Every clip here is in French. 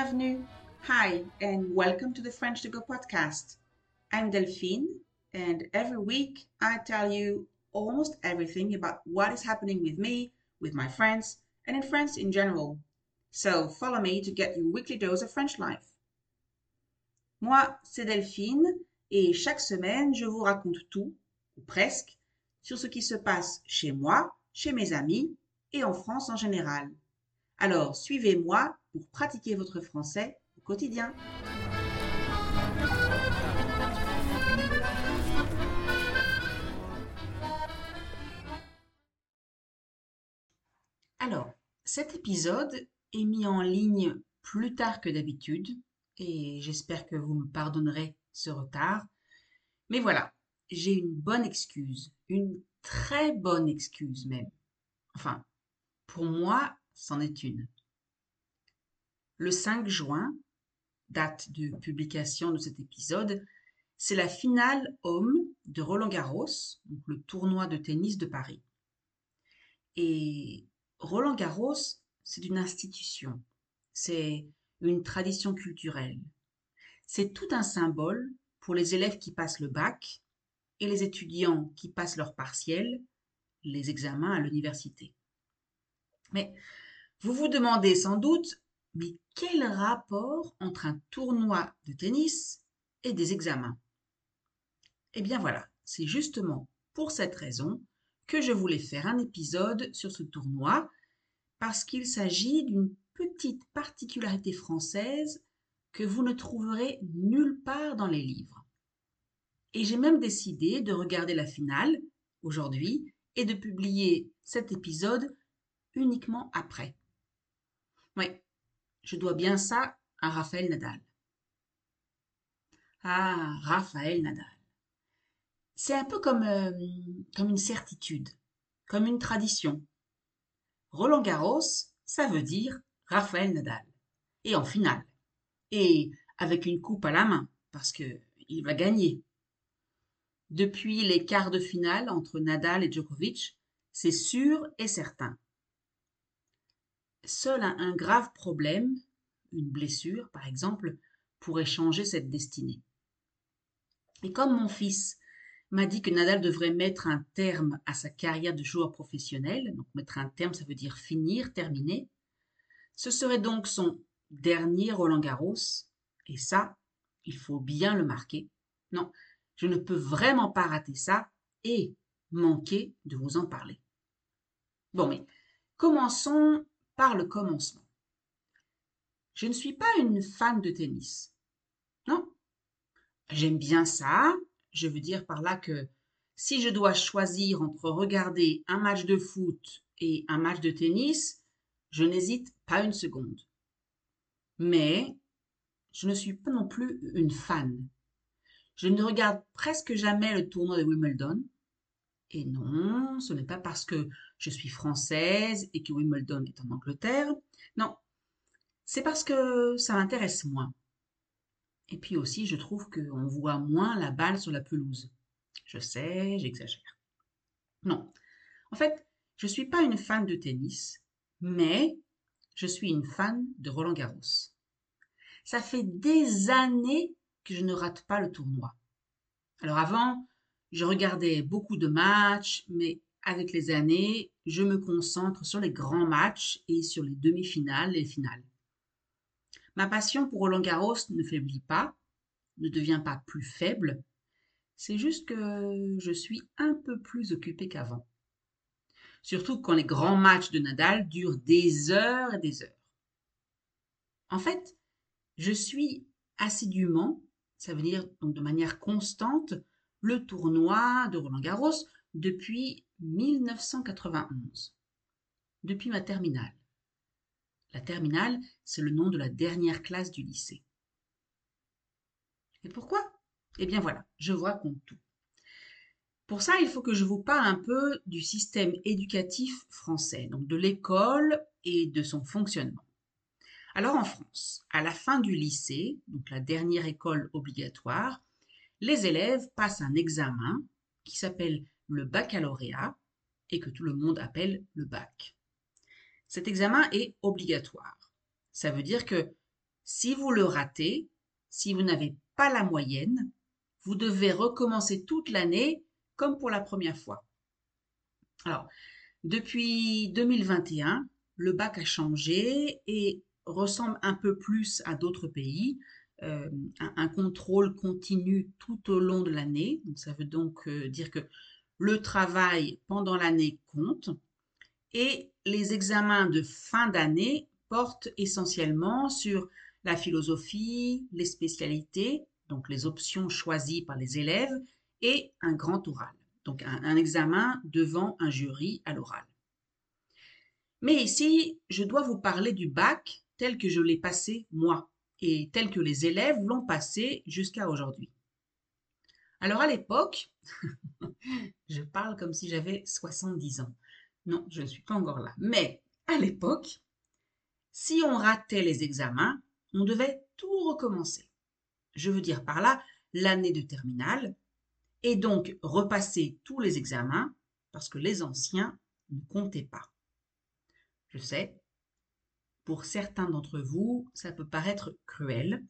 Bienvenue. Hi and welcome to the French to Go podcast. I'm Delphine and every week I tell you almost everything about what is happening with me, with my friends, and in France in general. So follow me to get your weekly dose of French life. Moi, c'est Delphine et chaque semaine, je vous raconte tout, ou presque, sur ce qui se passe chez moi, chez mes amis et en France en général. Alors, suivez-moi pour pratiquer votre français au quotidien. Alors, cet épisode est mis en ligne plus tard que d'habitude et j'espère que vous me pardonnerez ce retard. Mais voilà, j'ai une bonne excuse, une très bonne excuse même. Enfin, pour moi, c'en est une. Le 5 juin, date de publication de cet épisode, c'est la finale homme de Roland Garros, donc le tournoi de tennis de Paris. Et Roland Garros, c'est une institution, c'est une tradition culturelle. C'est tout un symbole pour les élèves qui passent le bac et les étudiants qui passent leur partiel, les examens à l'université. Mais vous vous demandez sans doute, mais quel rapport entre un tournoi de tennis et des examens? Eh bien voilà, c'est justement pour cette raison que je voulais faire un épisode sur ce tournoi, parce qu'il s'agit d'une petite particularité française que vous ne trouverez nulle part dans les livres. Et j'ai même décidé de regarder la finale aujourd'hui et de publier cet épisode uniquement après. Je dois bien ça à Raphaël Nadal. Ah, Raphaël Nadal. C'est un peu comme, euh, comme une certitude, comme une tradition. Roland Garros, ça veut dire Raphaël Nadal. Et en finale. Et avec une coupe à la main, parce que il va gagner. Depuis les quarts de finale entre Nadal et Djokovic, c'est sûr et certain. Seul un grave problème, une blessure par exemple, pourrait changer cette destinée. Et comme mon fils m'a dit que Nadal devrait mettre un terme à sa carrière de joueur professionnel, donc mettre un terme ça veut dire finir, terminer, ce serait donc son dernier Roland Garros, et ça, il faut bien le marquer. Non, je ne peux vraiment pas rater ça et manquer de vous en parler. Bon, mais commençons par le commencement. Je ne suis pas une fan de tennis. Non. J'aime bien ça. Je veux dire par là que si je dois choisir entre regarder un match de foot et un match de tennis, je n'hésite pas une seconde. Mais je ne suis pas non plus une fan. Je ne regarde presque jamais le tournoi de Wimbledon. Et non, ce n'est pas parce que je suis française et que Wimbledon est en Angleterre. Non, c'est parce que ça m'intéresse moins. Et puis aussi, je trouve qu'on voit moins la balle sur la pelouse. Je sais, j'exagère. Non, en fait, je ne suis pas une fan de tennis, mais je suis une fan de Roland Garros. Ça fait des années que je ne rate pas le tournoi. Alors avant, je regardais beaucoup de matchs, mais avec les années, je me concentre sur les grands matchs et sur les demi-finales et les finales. Ma passion pour Roland Garros ne faiblit pas, ne devient pas plus faible, c'est juste que je suis un peu plus occupée qu'avant. Surtout quand les grands matchs de Nadal durent des heures et des heures. En fait, je suis assidûment, ça veut dire donc de manière constante, le tournoi de Roland Garros depuis 1991, depuis ma terminale. La terminale, c'est le nom de la dernière classe du lycée. Et pourquoi? Eh bien voilà, je vous raconte tout. Pour ça, il faut que je vous parle un peu du système éducatif français, donc de l'école et de son fonctionnement. Alors en France, à la fin du lycée, donc la dernière école obligatoire, les élèves passent un examen qui s'appelle le baccalauréat et que tout le monde appelle le bac. Cet examen est obligatoire. Ça veut dire que si vous le ratez, si vous n'avez pas la moyenne, vous devez recommencer toute l'année comme pour la première fois. Alors, depuis 2021, le bac a changé et ressemble un peu plus à d'autres pays. Euh, un, contrôle continu tout au long de l'année. ça veut donc euh, dire que le travail pendant l'année compte et les examens de fin d'année portent essentiellement sur la philosophie, les spécialités, donc les options choisies par les élèves, et un grand oral, donc un, examen devant un jury à l'oral. Mais ici, je dois vous parler du bac tel que je l'ai passé moi et tel que les élèves l'ont passé jusqu'à aujourd'hui. Alors à l'époque, je parle comme si j'avais 70 ans. Non, je ne suis pas encore là. Mais à l'époque, si on ratait les examens, on devait tout recommencer. Je veux dire par là l'année de terminale, et donc repasser tous les examens, parce que les anciens ne comptaient pas. Je sais, pour certains d'entre vous, ça peut paraître cruel.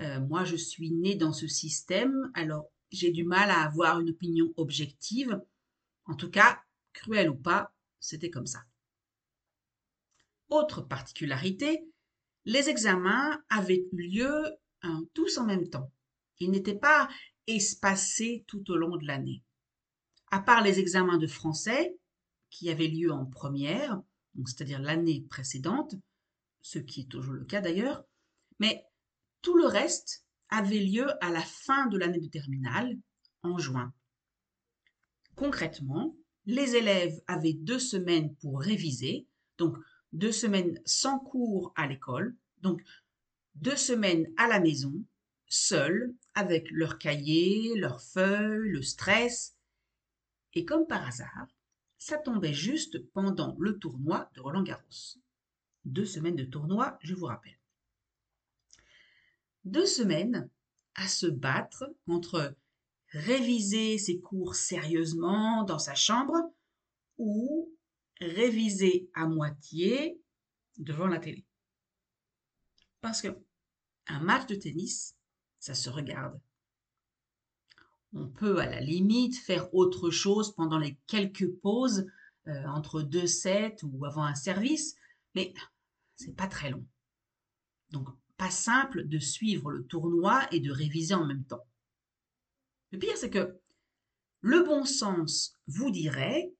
Euh, moi, je suis née dans ce système, alors j'ai du mal à avoir une opinion objective. En tout cas, cruel ou pas, c'était comme ça. Autre particularité, les examens avaient lieu hein, tous en même temps. Ils n'étaient pas espacés tout au long de l'année. À part les examens de français, qui avaient lieu en première, c'est-à-dire l'année précédente, ce qui est toujours le cas d'ailleurs, mais tout le reste avait lieu à la fin de l'année de terminale, en juin. Concrètement, les élèves avaient deux semaines pour réviser, donc deux semaines sans cours à l'école, donc deux semaines à la maison, seuls, avec leurs cahiers, leurs feuilles, le stress. Et comme par hasard, ça tombait juste pendant le tournoi de Roland Garros. Deux semaines de tournoi, je vous rappelle. Deux semaines à se battre entre réviser ses cours sérieusement dans sa chambre ou réviser à moitié devant la télé. Parce que un match de tennis, ça se regarde. On peut à la limite faire autre chose pendant les quelques pauses euh, entre deux sets ou avant un service, mais c'est pas très long. Donc simple de suivre le tournoi et de réviser en même temps. Le pire, c'est que le bon sens vous dirait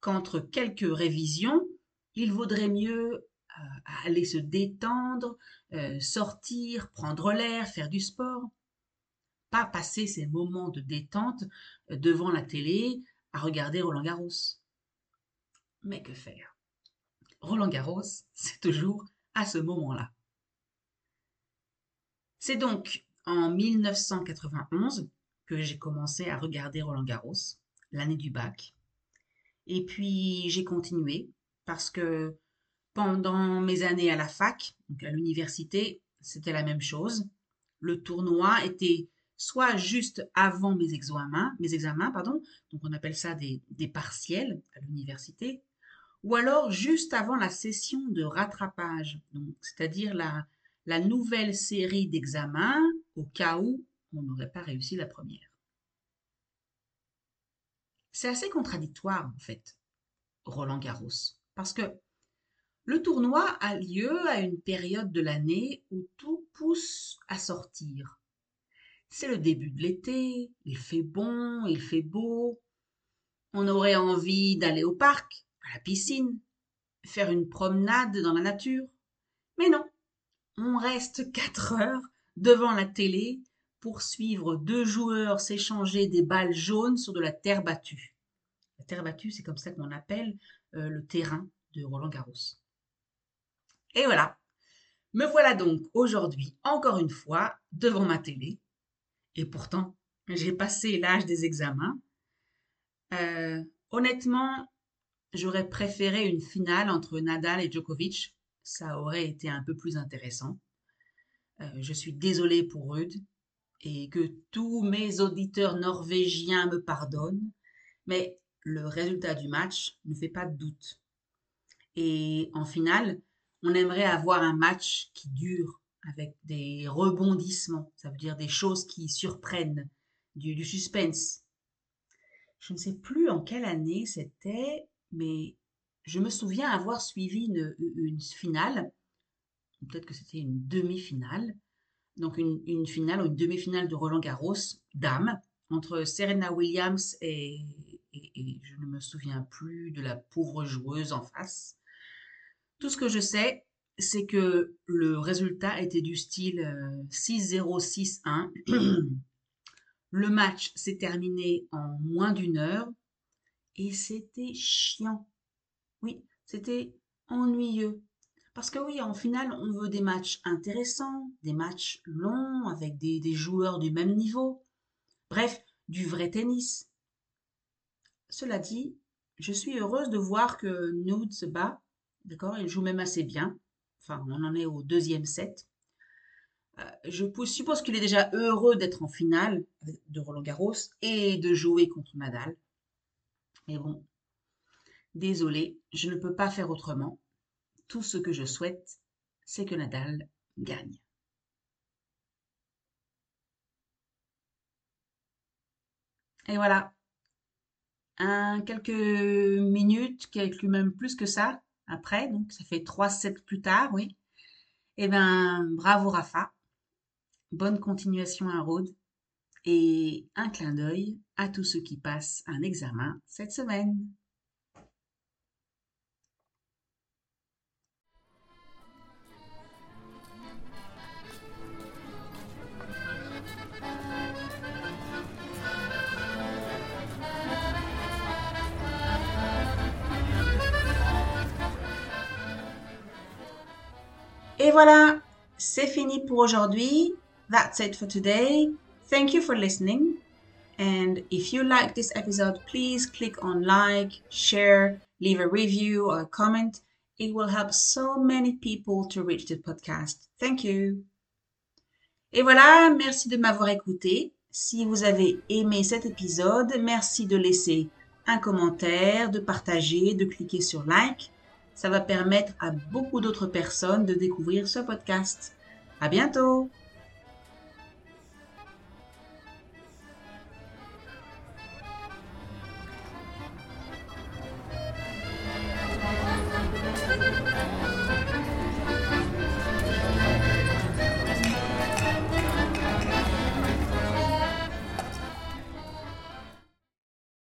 qu'entre quelques révisions, il vaudrait mieux euh, aller se détendre, euh, sortir, prendre l'air, faire du sport. Pas passer ces moments de détente euh, devant la télé à regarder Roland Garros. Mais que faire? Roland Garros, c'est toujours à ce moment-là. C'est donc en 1991 que j'ai commencé à regarder Roland Garros, l'année du bac. Et puis j'ai continué parce que pendant mes années à la fac, donc à l'université, c'était la même chose. Le tournoi était soit juste avant mes examens, mes examens pardon, donc on appelle ça des, des partiels à l'université, ou alors juste avant la session de rattrapage, c'est-à-dire la, la nouvelle série d'examens au cas où on n'aurait pas réussi la première. C'est assez contradictoire, en fait, Roland Garros, parce que le tournoi a lieu à une période de l'année où tout pousse à sortir. C'est le début de l'été, il fait bon, il fait beau. On aurait envie d'aller au parc, à la piscine, faire une promenade dans la nature. Mais non, on reste quatre heures devant la télé pour suivre deux joueurs s'échanger des balles jaunes sur de la terre battue. La terre battue, c'est comme ça qu'on appelle euh, le terrain de Roland Garros. Et voilà, me voilà donc aujourd'hui encore une fois devant ma télé. Et pourtant, j'ai passé l'âge des examens. Euh, honnêtement, j'aurais préféré une finale entre Nadal et Djokovic. Ça aurait été un peu plus intéressant. Euh, je suis désolée pour Rude et que tous mes auditeurs norvégiens me pardonnent, mais le résultat du match ne fait pas de doute. Et en finale, on aimerait avoir un match qui dure avec des rebondissements, ça veut dire des choses qui surprennent, du, suspense. Je ne sais plus en quelle année c'était, mais je me souviens avoir suivi une, finale, peut-être que c'était une demi-finale, donc une, finale ou une demi-finale de Roland Garros, dame, entre Serena Williams et, je ne me souviens plus de la pauvre joueuse en face. Tout ce que je sais, c'est que le résultat était du style 6-0-6-1. Euh, le match s'est terminé en moins d'une heure et c'était chiant. Oui, c'était ennuyeux. Parce que oui, en finale, on veut des matchs intéressants, des matchs longs avec des, joueurs du même niveau. Bref, du vrai tennis. Cela dit, je suis heureuse de voir que Nude se bat. D'accord Il joue même assez bien. Enfin, on en est au deuxième set. Euh, je suppose qu'il est déjà heureux d'être en finale de Roland Garros et de jouer contre Nadal. Mais bon, désolé, je ne peux pas faire autrement. Tout ce que je souhaite, c'est que Nadal gagne. Et voilà. Quelques minutes, quelques même plus que ça, après, donc ça fait trois sets plus tard, oui. Eh bien, bravo Rafa. Bonne continuation à Rhodes. Et un clin d'œil à tous ceux qui passent un examen cette semaine. Et voilà, c'est fini pour aujourd'hui. That's it for today. Thank you for listening. And if you like this episode, please click on like, share, leave a review or a comment. It will help so many people to reach the podcast. Thank you. Et voilà, merci de m'avoir écouté. Si vous avez aimé cet épisode, merci de laisser un commentaire, de partager, de cliquer sur like. Ça va permettre à beaucoup d'autres personnes de découvrir ce podcast. À bientôt!